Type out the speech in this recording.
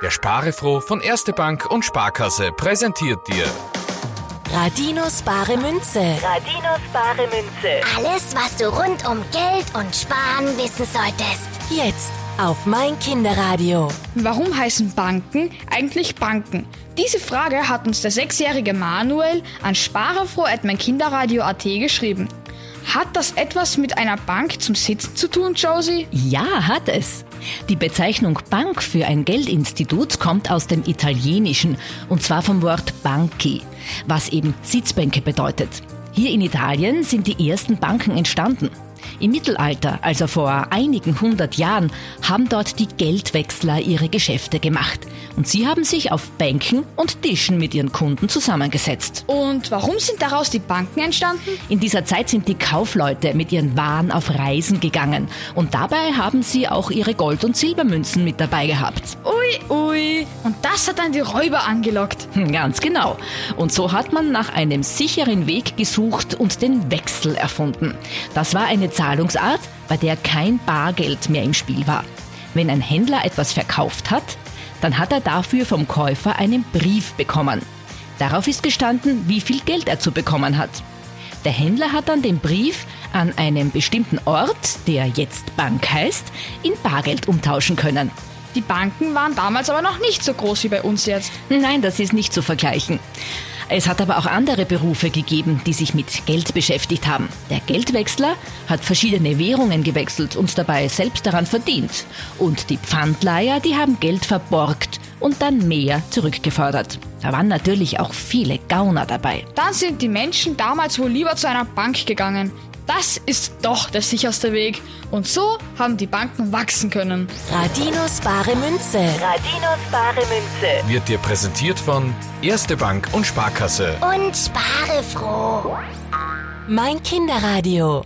Der Sparefroh von Erste Bank und Sparkasse präsentiert dir Radinos bare Münze. Radinos bare Münze. Alles, was du rund um Geld und Sparen wissen solltest. Jetzt auf mein Kinderradio. Warum heißen Banken eigentlich Banken? Diese Frage hat uns der sechsjährige Manuel an sparerfroh.meinkinderradio.at geschrieben. Hat das etwas mit einer Bank zum Sitzen zu tun, Josie? Ja, hat es. Die Bezeichnung Bank für ein Geldinstitut kommt aus dem Italienischen und zwar vom Wort banchi, was eben Sitzbänke bedeutet. Hier in Italien sind die ersten Banken entstanden. Im Mittelalter, also vor einigen hundert Jahren, haben dort die Geldwechsler ihre Geschäfte gemacht. Und sie haben sich auf Bänken und Tischen mit ihren Kunden zusammengesetzt. Und warum sind daraus die Banken entstanden? In dieser Zeit sind die Kaufleute mit ihren Waren auf Reisen gegangen. Und dabei haben sie auch ihre Gold- und Silbermünzen mit dabei gehabt. Ui, ui. Und das hat dann die Räuber angelockt. Hm, Ganz genau. Und so hat man nach einem sicheren Weg gesucht und den Wechsel erfunden. Das war eine Zahlungsart, bei der kein Bargeld mehr im Spiel war. Wenn ein Händler etwas verkauft hat, dann hat er dafür vom Käufer einen Brief bekommen. Darauf ist gestanden, wie viel Geld er zu bekommen hat. Der Händler hat dann den Brief an einem bestimmten Ort, der jetzt Bank heißt, in Bargeld umtauschen können. Die Banken waren damals aber noch nicht so groß wie bei uns jetzt. Nein, das ist nicht zu vergleichen. Es hat aber auch andere Berufe gegeben, die sich mit Geld beschäftigt haben. Der Geldwechsler hat verschiedene Währungen gewechselt und dabei selbst daran verdient. Und die Pfandleiher, die haben Geld verborgt und dann mehr zurückgefordert. Da waren natürlich auch viele Gauner dabei. Dann sind die Menschen damals wohl lieber zu einer Bank gegangen. Das ist doch der sicherste Weg. Und so haben die Banken wachsen können. Radinos bare Münze. Radinos bare Münze. wird dir präsentiert von Erste Bank und Sparkasse. Und spare froh. Mein Kinderradio.